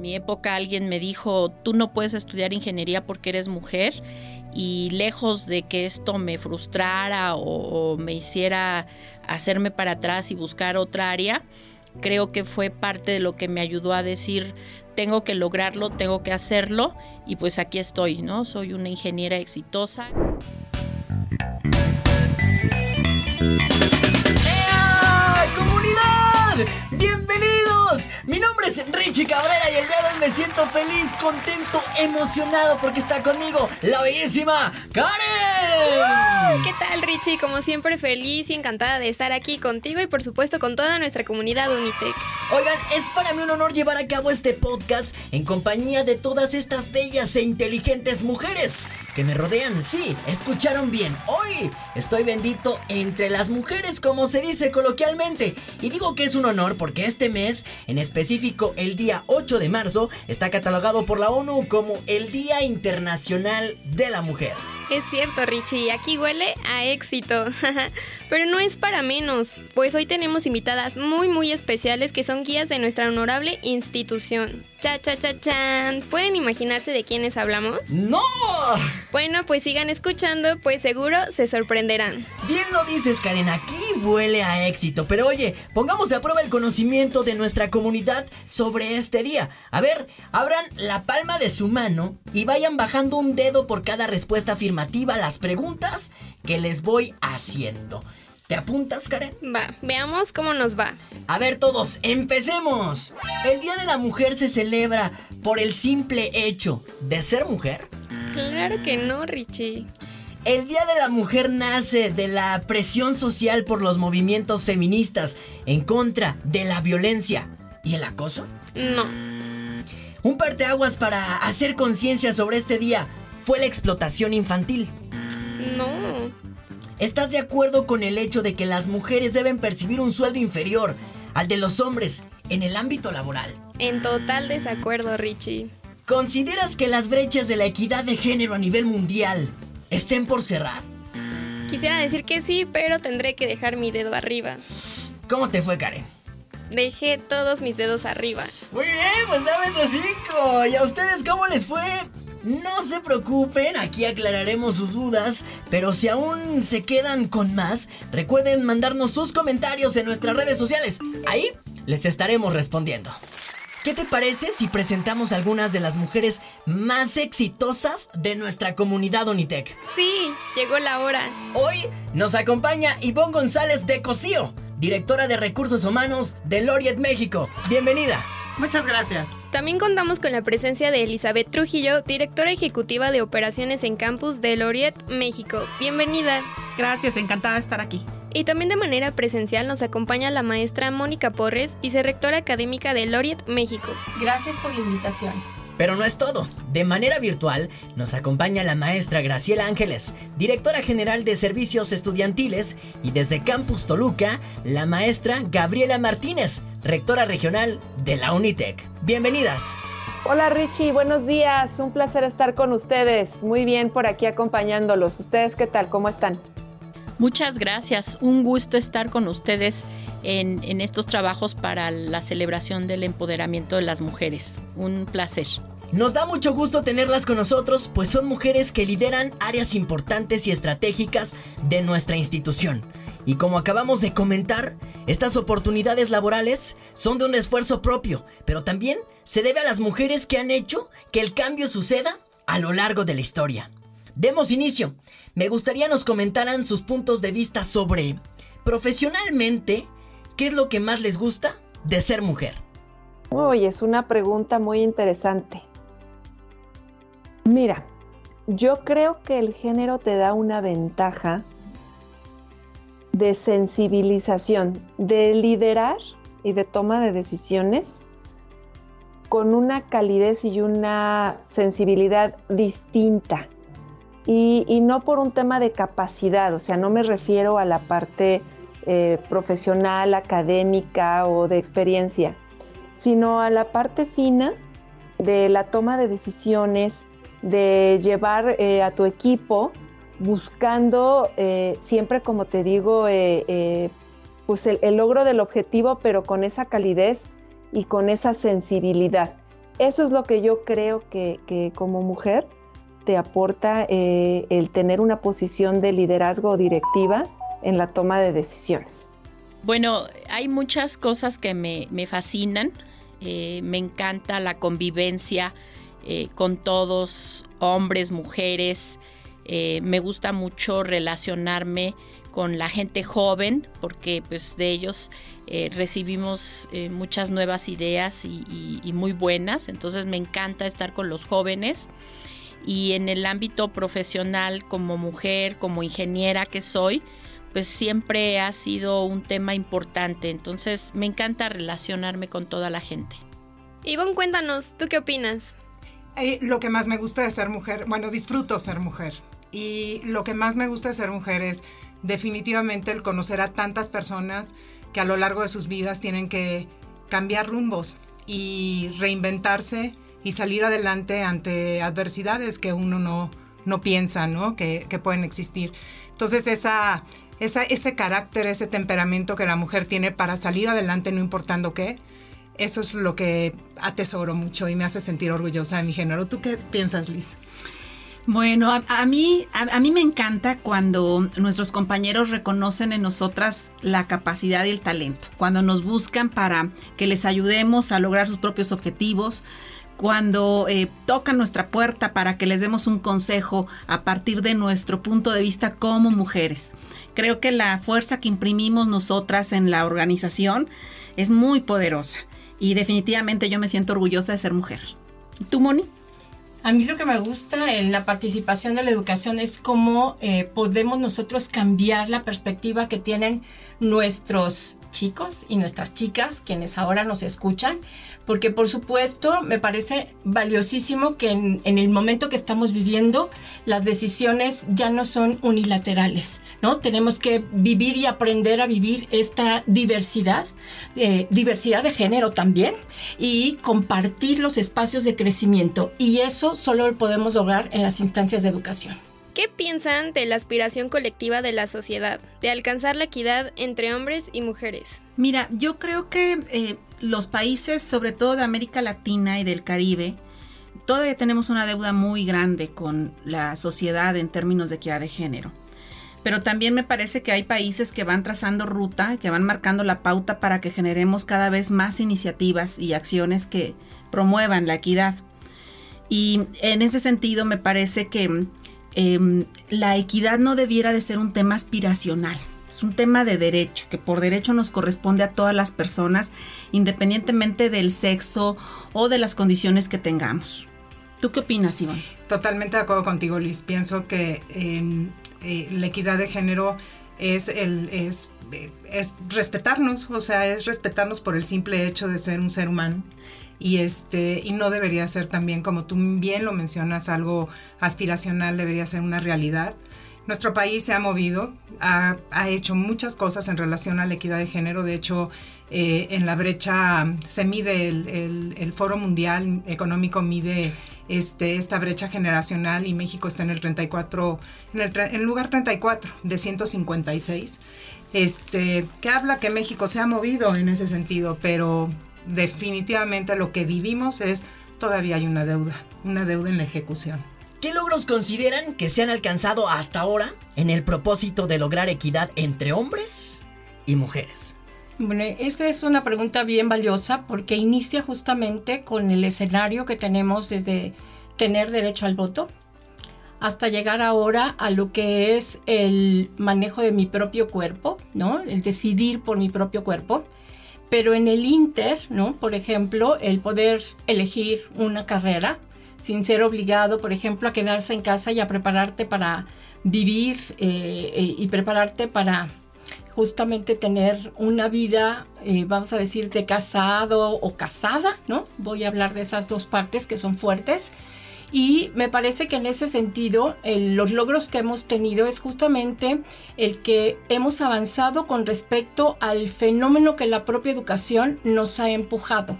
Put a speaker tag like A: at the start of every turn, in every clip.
A: En mi época alguien me dijo, tú no puedes estudiar ingeniería porque eres mujer y lejos de que esto me frustrara o, me hiciera hacerme para atrás y buscar otra área, creo que fue parte de lo que me ayudó a decir, tengo que lograrlo, tengo que hacerlo y pues aquí estoy, ¿no? Soy una ingeniera exitosa.
B: ¡Comunidad! Richie Cabrera y el día de hoy me siento feliz, contento, emocionado porque está conmigo la bellísima Karen.
C: ¿Qué tal Richie? Como siempre feliz y encantada de estar aquí contigo y por supuesto con toda nuestra comunidad Unitec.
B: Oigan, es para mí un honor llevar a cabo este podcast en compañía de todas estas bellas e inteligentes mujeres que me rodean. Sí, escucharon bien. Hoy estoy bendito entre las mujeres, como se dice coloquialmente. Y digo que es un honor porque este mes, en específico el día 8 de marzo, está catalogado por la ONU como el Día Internacional de la Mujer.
C: Es cierto, Richie, aquí huele a éxito. Pero no es para menos, pues hoy tenemos invitadas muy muy especiales que son guías de nuestra honorable institución. Cha cha cha chan. ¿Pueden imaginarse de quiénes hablamos?
B: ¡No!
C: Bueno, pues sigan escuchando, pues seguro se sorprenderán.
B: Bien lo dices, Karen, aquí huele a éxito. Pero oye, pongamos a prueba el conocimiento de nuestra comunidad sobre este día. A ver, abran la palma de su mano y vayan bajando un dedo por cada respuesta afirmativa a las preguntas que les voy haciendo. ¿Te apuntas, Karen?
C: Va, veamos cómo nos va.
B: A ver todos, empecemos. ¿El Día de la Mujer se celebra por el simple hecho de ser mujer?
C: Claro que no, Richie.
B: El Día de la Mujer nace de la presión social por los movimientos feministas en contra de la violencia y el acoso.
C: No.
B: Un parteaguas para hacer conciencia sobre este día fue la explotación infantil.
C: No.
B: ¿Estás de acuerdo con el hecho de que las mujeres deben percibir un sueldo inferior al de los hombres en el ámbito laboral?
C: En total desacuerdo, Richie.
B: ¿Consideras que las brechas de la equidad de género a nivel mundial estén por cerrar?
C: Quisiera decir que sí, pero tendré que dejar mi dedo arriba.
B: ¿Cómo te fue, Karen?
C: Dejé todos mis dedos arriba.
B: Muy bien, pues dame esos cinco. ¿Y a ustedes cómo les fue? No se preocupen, aquí aclararemos sus dudas, pero si aún se quedan con más, recuerden mandarnos sus comentarios en nuestras redes sociales. Ahí les estaremos respondiendo. ¿Qué te parece si presentamos algunas de las mujeres más exitosas de nuestra comunidad Unitec?
C: Sí, llegó la hora.
B: Hoy nos acompaña Ivonne González de Cosío, directora de Recursos Humanos de Loriet México. Bienvenida.
D: Muchas gracias.
C: También contamos con la presencia de Elizabeth Trujillo, directora ejecutiva de operaciones en campus de Loriet, México. Bienvenida.
D: Gracias, encantada de estar aquí.
C: Y también de manera presencial nos acompaña la maestra Mónica Porres, vicerrectora académica de Loriet, México.
E: Gracias por la invitación.
B: Pero no es todo. De manera virtual nos acompaña la maestra Graciela Ángeles, directora general de Servicios Estudiantiles, y desde Campus Toluca, la maestra Gabriela Martínez, rectora regional de la Unitec. Bienvenidas.
F: Hola Richie, buenos días. Un placer estar con ustedes. Muy bien por aquí acompañándolos. ¿Ustedes qué tal? ¿Cómo están?
A: Muchas gracias. Un gusto estar con ustedes en, en, estos trabajos para la celebración del empoderamiento de las mujeres. Un placer.
B: Nos da mucho gusto tenerlas con nosotros, pues son mujeres que lideran áreas importantes y estratégicas de nuestra institución. Y como acabamos de comentar, estas oportunidades laborales son de un esfuerzo propio, pero también se debe a las mujeres que han hecho que el cambio suceda a lo largo de la historia. Demos inicio. Me gustaría nos comentaran sus puntos de vista sobre, profesionalmente, ¿qué es lo que más les gusta de ser mujer?
F: Uy, es una pregunta muy interesante. Mira, yo creo que el género te da una ventaja de sensibilización, de liderar y de toma de decisiones con una calidez y una sensibilidad distinta. Y, no por un tema de capacidad, o sea, no me refiero a la parte eh, profesional, académica o de experiencia, sino a la parte fina de la toma de decisiones, de llevar eh, a tu equipo buscando eh, siempre, como te digo, eh, pues el, logro del objetivo, pero con esa calidez y con esa sensibilidad. eso es lo que yo creo que, como mujer te aporta el tener una posición de liderazgo directiva en la toma de decisiones.
A: Bueno, hay muchas cosas que me, fascinan. Eh, me encanta la convivencia eh, con todos, hombres, mujeres. me gusta mucho relacionarme con la gente joven, porque pues de ellos eh, recibimos eh, muchas nuevas ideas y, muy buenas, entonces me encanta estar con los jóvenes y en el ámbito profesional como mujer, como ingeniera que soy, pues siempre ha sido un tema importante, entonces me encanta relacionarme con toda la gente.
C: Ivonne, cuéntanos, ¿tú qué opinas?
D: Eh, lo que más me gusta de ser mujer, bueno, disfruto ser mujer. Y lo que más me gusta de ser mujer es definitivamente el conocer a tantas personas que a lo largo de sus vidas tienen que cambiar rumbos y reinventarse y salir adelante ante adversidades que uno no, no piensa ¿no? Que, pueden existir. Entonces esa, esa, ese carácter, ese temperamento que la mujer tiene para salir adelante no importando qué, eso es lo que atesoro mucho y me hace sentir orgullosa de mi género. ¿Tú qué piensas, Liz?
G: Bueno, a, mí, a, mí me encanta cuando nuestros compañeros reconocen en nosotras la capacidad y el talento, cuando nos buscan para que les ayudemos a lograr sus propios objetivos, cuando eh, tocan nuestra puerta para que les demos un consejo a partir de nuestro punto de vista como mujeres. Creo que la fuerza que imprimimos nosotras en la organización es muy poderosa y definitivamente yo me siento orgullosa de ser mujer. ¿Tú, Moni?
E: A mí lo que me gusta en la participación de la educación es cómo eh, podemos nosotros cambiar la perspectiva que tienen nuestros chicos y nuestras chicas, quienes ahora nos escuchan, porque por supuesto me parece valiosísimo que en, el momento que estamos viviendo las decisiones ya no son unilaterales, ¿no? Tenemos que vivir y aprender a vivir esta diversidad, eh, diversidad de género también, y compartir los espacios de crecimiento, y eso solo lo podemos lograr en las instancias de educación.
C: ¿Qué piensan de la aspiración colectiva de la sociedad, de alcanzar la equidad entre hombres y mujeres?
G: Mira, yo creo que eh, los países, sobre todo de América Latina y del Caribe, todavía tenemos una deuda muy grande con la sociedad en términos de equidad de género. Pero también me parece que hay países que van trazando ruta, que van marcando la pauta para que generemos cada vez más iniciativas y acciones que promuevan la equidad. Y en ese sentido me parece que Em, la equidad no debiera de ser un tema aspiracional. Es un tema de derecho, que por derecho nos corresponde a todas las personas, independientemente del sexo o de las condiciones que tengamos. ¿Tú qué opinas, Iván?
D: Totalmente de acuerdo contigo, Liz. Pienso que em, eh, la equidad de género es, el, es respetarnos, o sea, es respetarnos por el simple hecho de ser un ser humano y este y no debería ser también como tú bien lo mencionas algo aspiracional debería ser una realidad nuestro país se ha movido ha, hecho muchas cosas en relación a la equidad de género de hecho eh, en la brecha se mide el, foro mundial económico mide este, esta brecha generacional y México está en el 34 en el, en lugar 34 de 156 este, que habla que México se ha movido en ese sentido, pero definitivamente lo que vivimos es todavía hay una deuda, una deuda en la ejecución.
B: ¿Qué logros consideran que se han alcanzado hasta ahora en el propósito de lograr equidad entre hombres y mujeres?
E: Bueno, esta es una pregunta bien valiosa porque inicia justamente con el escenario que tenemos desde tener derecho al voto hasta llegar ahora a lo que es el manejo de mi propio cuerpo, ¿no? El decidir por mi propio cuerpo pero en el Inter, ¿no? Por ejemplo, el poder elegir una carrera sin ser obligado, por ejemplo, a quedarse en casa y a prepararte para vivir eh, y prepararte para justamente tener una vida, eh, vamos a decir, de casado o casada, ¿no? Voy a hablar de esas dos partes que son fuertes. Y me parece que en ese sentido, los logros que hemos tenido es justamente el que hemos avanzado con respecto al fenómeno que la propia educación nos ha empujado.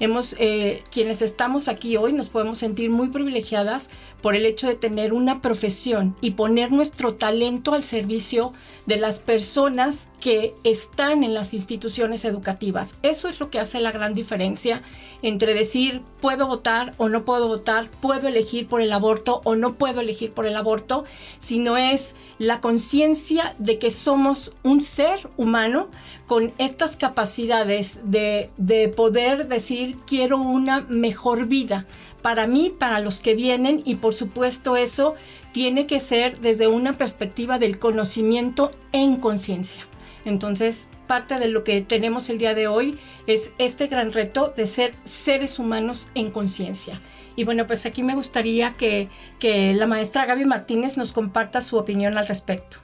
E: Hemos, eh, quienes estamos aquí hoy nos podemos sentir muy privilegiadas por el hecho de tener una profesión y poner nuestro talento al servicio de las personas que están en las instituciones educativas. Eso es lo que hace la gran diferencia entre decir puedo votar o no puedo votar, puedo elegir por el aborto o no puedo elegir por el aborto, sino es la conciencia de que somos un ser humano con estas capacidades de, de poder decir quiero una mejor vida para mí, para los que vienen y por supuesto eso tiene que ser desde una perspectiva del conocimiento en conciencia. Entonces, parte de lo que tenemos el día de hoy es este gran reto de ser seres humanos en conciencia. Y bueno, pues aquí me gustaría que, que la maestra Gaby Martínez nos comparta su opinión al respecto.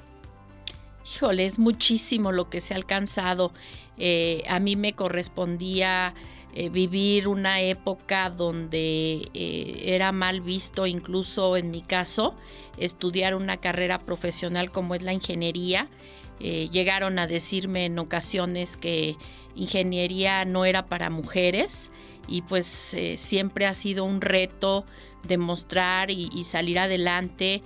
A: Híjole, es muchísimo lo que se ha alcanzado. Eh, a mí me correspondía eh, vivir una época donde eh, era mal visto, incluso en mi caso, estudiar una carrera profesional como es la ingeniería. llegaron a decirme en ocasiones que ingeniería no era para mujeres y pues siempre ha sido un reto demostrar y, y salir adelante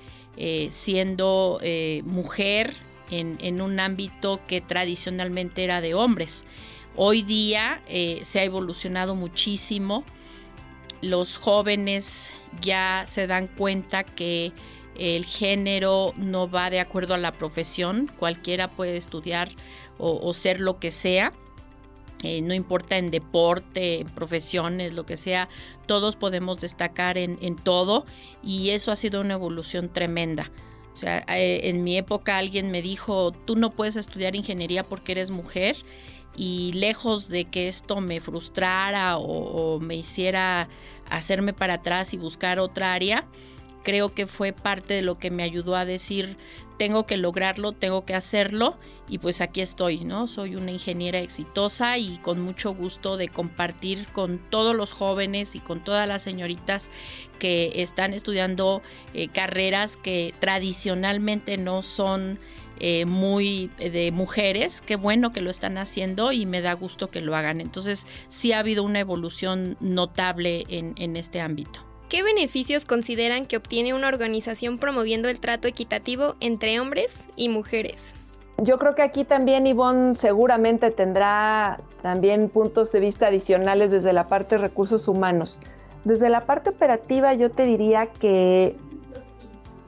A: siendo mujer en, un ámbito que tradicionalmente era de hombres. Hoy día eh, se ha evolucionado muchísimo. Los jóvenes ya se dan cuenta que el género no va de acuerdo a la profesión. Cualquiera puede estudiar o, ser lo que sea. Eh, no importa en deporte, en profesiones, lo que sea, todos podemos destacar en, en todo y eso ha sido una evolución tremenda. O sea, eh, en mi época alguien me dijo, tú no puedes estudiar ingeniería porque eres mujer y lejos de que esto me frustrara o, me hiciera hacerme para atrás y buscar otra área, creo que fue parte de lo que me ayudó a decir, tengo que lograrlo, tengo que hacerlo y pues aquí estoy, ¿no? Soy una ingeniera exitosa y con mucho gusto de compartir con todos los jóvenes y con todas las señoritas que están estudiando eh, carreras que tradicionalmente no son eh, muy de mujeres, qué bueno que lo están haciendo y me da gusto que lo hagan. Entonces sí ha habido una evolución notable en, en este ámbito.
C: ¿Qué beneficios consideran que obtiene una organización promoviendo el trato equitativo entre hombres y mujeres?
F: Yo creo que aquí también Ivonne seguramente tendrá también puntos de vista adicionales desde la parte de recursos humanos. Desde la parte operativa yo te diría que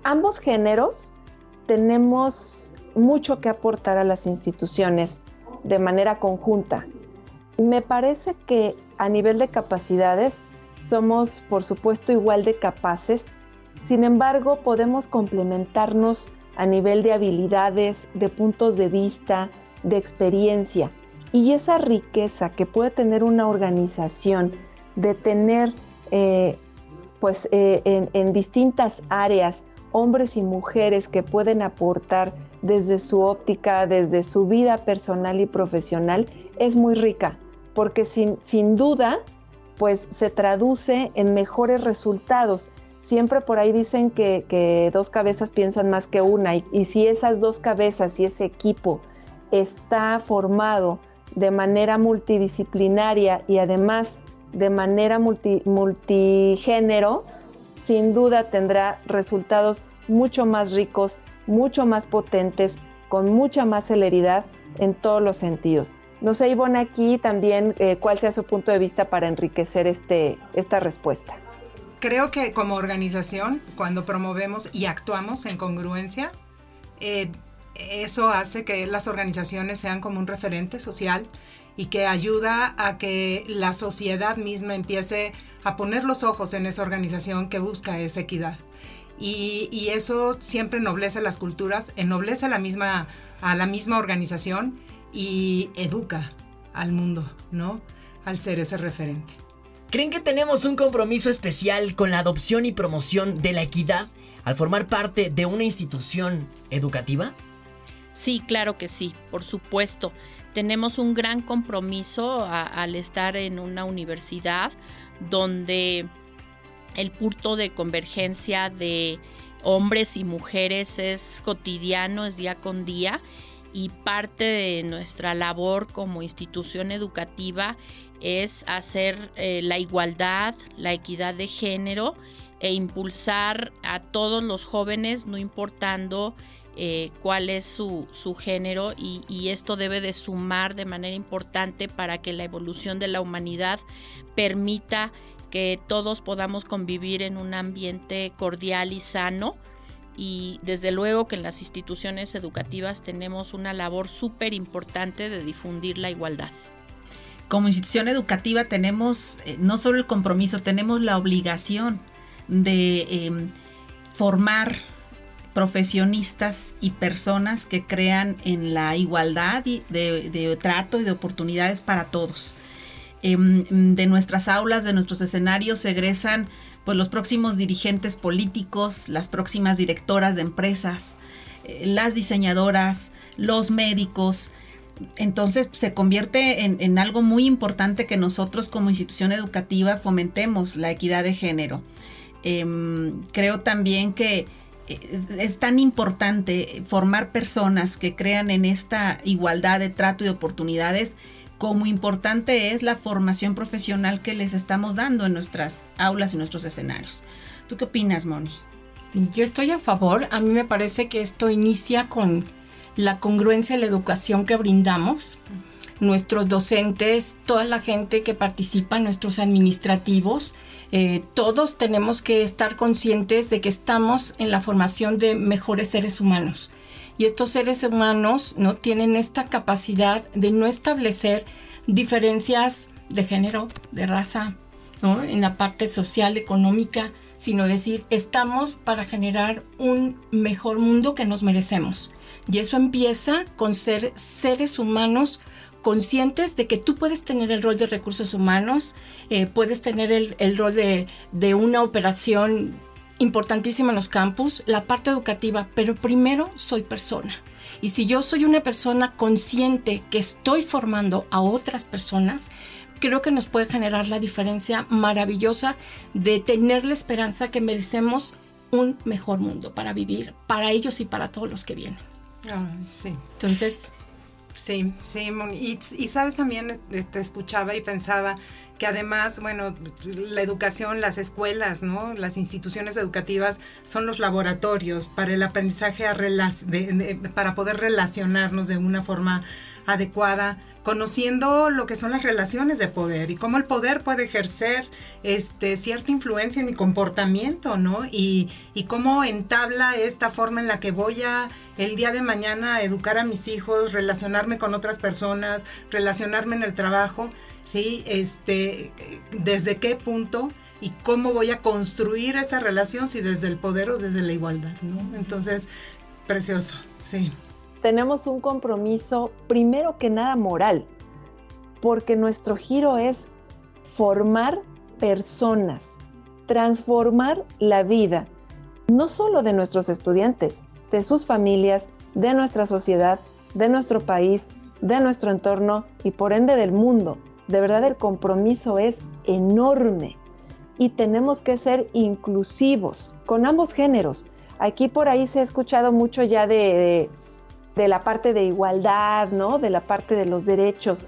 F: ambos géneros tenemos mucho que aportar a las instituciones de manera conjunta. Me parece que a nivel de capacidades somos, por supuesto, igual de capaces. Sin embargo, podemos complementarnos a nivel de habilidades, de puntos de vista, de experiencia. Y esa riqueza que puede tener una organización de tener, eh, pues, eh, en, en distintas áreas, hombres y mujeres que pueden aportar desde su óptica, desde su vida personal y profesional, es muy rica, porque sin, sin duda pues se traduce en mejores resultados. Siempre por ahí dicen que, dos cabezas piensan más que una y, si esas dos cabezas y ese equipo está formado de manera multidisciplinaria y además de manera multigénero, sin duda tendrá resultados mucho más ricos, mucho más potentes, con mucha más celeridad en todos los sentidos. No sé, Ivonne, aquí también eh, cuál sea su punto de vista para enriquecer este, esta respuesta.
D: Creo que como organización, cuando promovemos y actuamos en congruencia, eh, eso hace que las organizaciones sean como un referente social y que ayuda a que la sociedad misma empiece a poner los ojos en esa organización que busca esa equidad. Y, y eso siempre ennoblece las culturas, ennoblece la misma, a la misma organización y educa al mundo, ¿no? Al ser ese referente.
B: ¿Creen que tenemos un compromiso especial con la adopción y promoción de la equidad al formar parte de una institución educativa?
A: Sí, claro que sí, por supuesto. Tenemos un gran compromiso al estar en una universidad donde el punto de convergencia de hombres y mujeres es cotidiano, es día con día y parte de nuestra labor como institución educativa es hacer eh, la igualdad, la equidad de género e impulsar a todos los jóvenes, no importando eh, cuál es su, género y, y, esto debe de sumar de manera importante para que la evolución de la humanidad permita que todos podamos convivir en un ambiente cordial y sano y desde luego que en las instituciones educativas tenemos una labor súper importante de difundir la igualdad.
G: Como institución educativa tenemos eh, no solo el compromiso, tenemos la obligación de em, formar profesionistas y personas que crean en la igualdad de, de trato y de oportunidades para todos. Em, de nuestras aulas, de nuestros escenarios, egresan pues los próximos dirigentes políticos, las próximas directoras de empresas, eh, las diseñadoras, los médicos. Entonces se convierte en, algo muy importante que nosotros como institución educativa fomentemos la equidad de género. Em, creo también que es, tan importante formar personas que crean en esta igualdad de trato y oportunidades como importante es la formación profesional que les estamos dando en nuestras aulas y nuestros escenarios. ¿Tú qué opinas, Moni?
E: Yo estoy a favor. A mí me parece que esto inicia con la congruencia de la educación que brindamos. Nuestros docentes, toda la gente que participa, nuestros administrativos, eh, todos tenemos que estar conscientes de que estamos en la formación de mejores seres humanos y estos seres humanos no tienen esta capacidad de no establecer diferencias de género, de raza, en la parte social, económica, sino decir, estamos para generar un mejor mundo que nos merecemos. Y eso empieza con ser seres humanos conscientes de que tú puedes tener el rol de recursos humanos, eh, puedes tener el, rol de, de, una operación importantísima en los campus, la parte educativa, pero primero soy persona. Y si yo soy una persona consciente que estoy formando a otras personas, creo que nos puede generar la diferencia maravillosa de tener la esperanza que merecemos un mejor mundo para vivir, para ellos y para todos los que vienen.
D: sí.
E: Entonces...
D: Sí, sí, y, y sabes también, te escuchaba y pensaba, que además, bueno, la educación, las escuelas, ¿no? Las instituciones educativas son los laboratorios para el aprendizaje para poder relacionarnos de una forma adecuada, conociendo lo que son las relaciones de poder y cómo el poder puede ejercer este, cierta influencia en mi comportamiento, ¿no? Y, y cómo entabla esta forma en la que voy a el día de mañana educar a mis hijos, relacionarme con otras personas, relacionarme en el trabajo ¿sí? Este, desde qué punto y cómo voy a construir esa relación, si desde el poder o desde la igualdad, ¿no? Entonces, precioso, sí.
F: Tenemos un compromiso, primero que nada, moral, porque nuestro giro es formar personas, transformar la vida, no solo de nuestros estudiantes, de sus familias, de nuestra sociedad, de nuestro país, de nuestro entorno y por ende del mundo. De verdad el compromiso es enorme y tenemos que ser inclusivos con ambos géneros. Aquí por ahí se ha escuchado mucho ya de, la parte de igualdad, ¿no? De la parte de los derechos.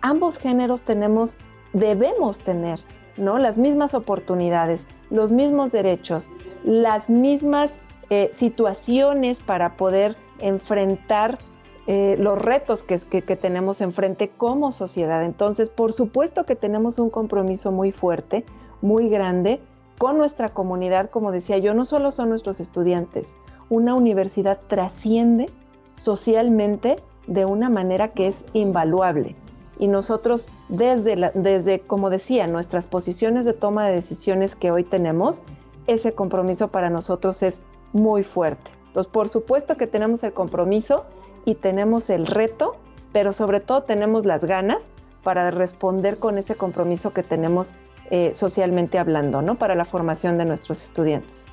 F: Ambos géneros tenemos, debemos tener, ¿no? Las mismas oportunidades, los mismos derechos, las mismas eh, situaciones para poder enfrentar eh, los retos que, tenemos enfrente como sociedad. Entonces, por supuesto que tenemos un compromiso muy fuerte, muy grande con nuestra comunidad, como decía yo, no solo son nuestros estudiantes, una universidad trasciende socialmente de una manera que es invaluable. Y nosotros desde, desde, como decía, nuestras posiciones de toma de decisiones que hoy tenemos, ese compromiso para nosotros es muy fuerte. Entonces, por supuesto que tenemos el compromiso y tenemos el reto, pero sobre todo tenemos las ganas para responder con ese compromiso que tenemos eh, socialmente hablando, ¿no? Para la formación de nuestros estudiantes.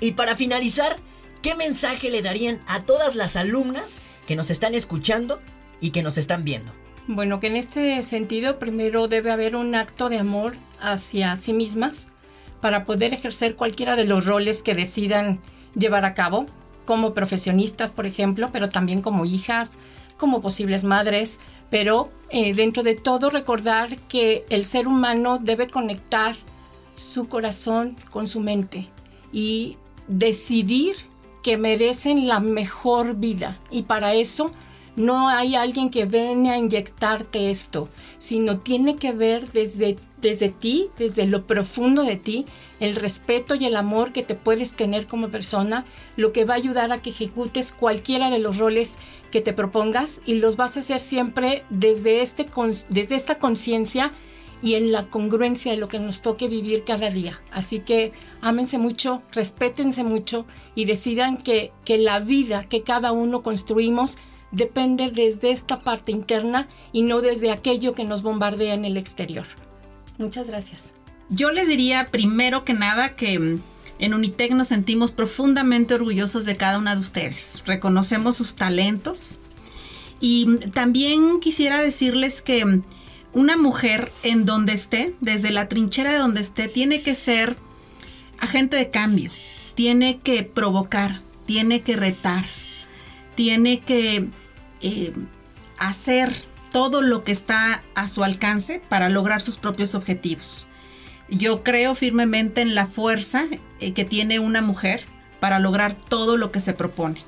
B: Y para finalizar, ¿qué mensaje le darían a todas las alumnas que nos están escuchando y que nos están viendo?
E: Bueno, que en este sentido primero debe haber un acto de amor hacia sí mismas para poder ejercer cualquiera de los roles que decidan llevar a cabo, como profesionistas, por ejemplo, pero también como hijas, como posibles madres, pero eh, dentro de todo recordar que el ser humano debe conectar su corazón con su mente y decidir que merecen la mejor vida. Y para eso no hay alguien que venga a inyectarte esto, sino tiene que ver desde, desde ti, desde lo profundo de ti, el respeto y el amor que te puedes tener como persona, lo que va a ayudar a que ejecutes cualquiera de los roles que te propongas y los vas a hacer siempre desde, este, desde esta conciencia y en la congruencia de lo que nos toque vivir cada día. Así que ámense mucho, respétense mucho y decidan que, que la vida que cada uno construimos depende desde esta parte interna y no desde aquello que nos bombardea en el exterior. Muchas gracias.
G: Yo les diría primero que nada que mm, en Unitec nos sentimos profundamente orgullosos de cada una de ustedes. Reconocemos sus talentos y mm, también quisiera decirles que mm, una mujer en donde esté, desde la trinchera de donde esté, tiene que ser agente de cambio, tiene que provocar, tiene que retar, tiene que eh, hacer todo lo que está a su alcance para lograr sus propios objetivos. Yo creo firmemente en la fuerza eh, que tiene una mujer para lograr todo lo que se propone.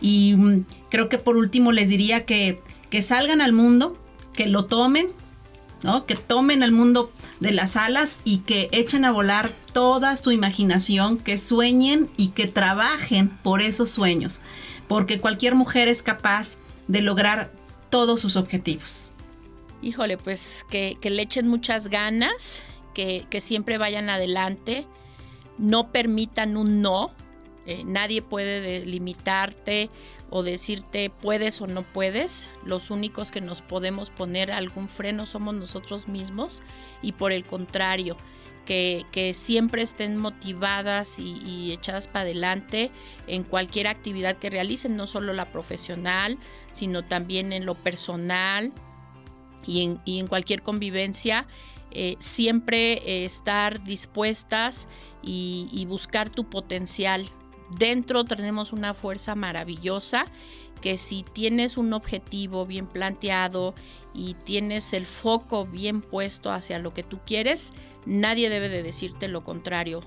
G: Y mm, creo que por último les diría que, que salgan al mundo, que lo tomen, que tomen el mundo de las alas y que echen a volar toda su imaginación, que sueñen y que trabajen por esos sueños, porque cualquier mujer es capaz de lograr todos sus objetivos.
A: Híjole, pues que, le echen muchas ganas, que, siempre vayan adelante, no permitan un no, eh, nadie puede limitarte o decirte puedes o no puedes. Los únicos que nos podemos poner algún freno somos nosotros mismos y por el contrario, que, siempre estén motivadas y, echadas para adelante en cualquier actividad que realicen, no solo la profesional, sino también en lo personal y en, cualquier convivencia. Eh, siempre eh, estar dispuestas y buscar tu potencial dentro tenemos una fuerza maravillosa que si tienes un objetivo bien planteado y tienes el foco bien puesto hacia lo que tú quieres, nadie debe de decirte lo contrario.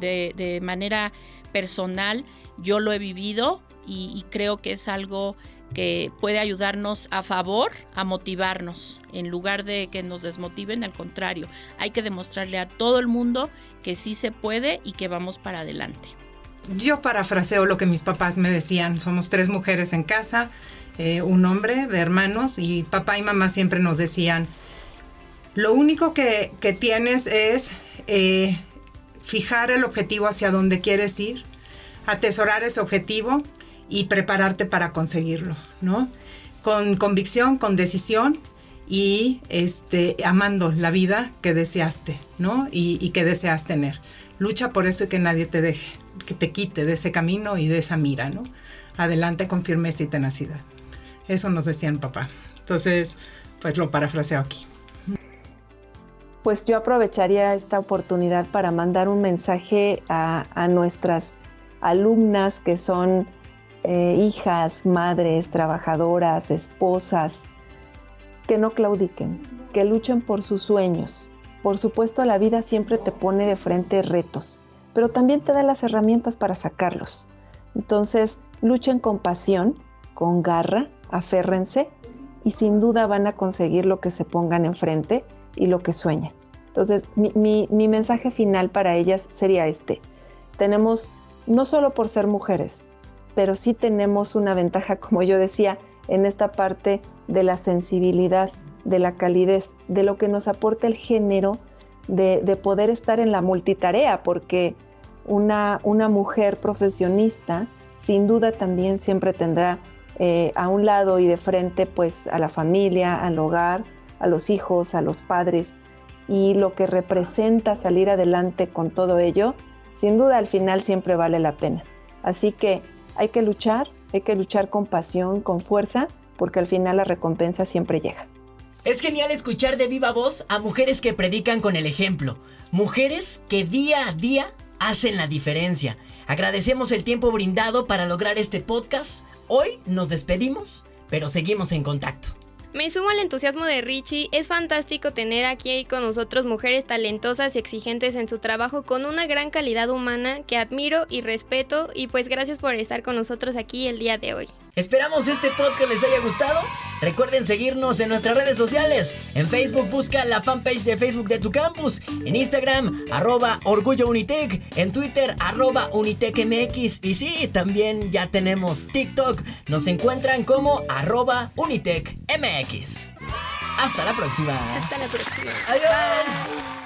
A: De, manera personal, yo lo he vivido y, creo que es algo que puede ayudarnos a favor, a motivarnos, en lugar de que nos desmotiven, al contrario, hay que demostrarle a todo el mundo que sí se puede y que vamos para adelante
D: yo parafraseo lo que mis papás me decían. Somos tres mujeres en casa, eh, un hombre de hermanos y papá y mamá siempre nos decían, lo único que, tienes es eh, fijar el objetivo hacia donde quieres ir, atesorar ese objetivo y prepararte para conseguirlo, ¿no? Con convicción, con decisión y este, amando la vida que deseaste, ¿no? Y, y que deseas tener. Lucha por eso y que nadie te deje que te quite de ese camino y de esa mira, ¿no? Adelante con firmeza y tenacidad. Eso nos decían papá. Entonces, pues lo parafraseo aquí.
F: Pues yo aprovecharía esta oportunidad para mandar un mensaje a, nuestras alumnas que son eh, hijas, madres, trabajadoras, esposas, que no claudiquen, que luchen por sus sueños. Por supuesto, la vida siempre te pone de frente retos pero también te da las herramientas para sacarlos. Entonces, luchen con pasión, con garra, aférrense y sin duda van a conseguir lo que se pongan enfrente y lo que sueñen. Entonces, mi, mensaje final para ellas sería este. Tenemos, no solo por ser mujeres, pero sí tenemos una ventaja, como yo decía, en esta parte de la sensibilidad, de la calidez, de lo que nos aporta el género, de, de poder estar en la multitarea, porque una, mujer profesionista sin duda también siempre tendrá eh, a un lado y de frente pues a la familia, al hogar, a los hijos, a los padres y lo que representa salir adelante con todo ello, sin duda al final siempre vale la pena. Así que hay que luchar, hay que luchar con pasión, con fuerza, porque al final la recompensa siempre llega.
B: Es genial escuchar de viva voz a mujeres que predican con el ejemplo, mujeres que día a día hacen la diferencia. Agradecemos el tiempo brindado para lograr este podcast. Hoy nos despedimos, pero seguimos en contacto.
C: Me sumo al entusiasmo de Richie, es fantástico tener aquí con nosotros mujeres talentosas y exigentes en su trabajo con una gran calidad humana que admiro y respeto y pues gracias por estar con nosotros aquí el día de hoy.
B: Esperamos este podcast les haya gustado. Recuerden seguirnos en nuestras redes sociales. En Facebook busca la fanpage de Facebook de tu campus. En Instagram, arroba Orgullo Unitec. En Twitter, arroba UnitecMX. Y sí, también ya tenemos TikTok. Nos encuentran como arroba UnitecMX. Hasta la próxima.
C: Hasta la próxima.
B: Adiós.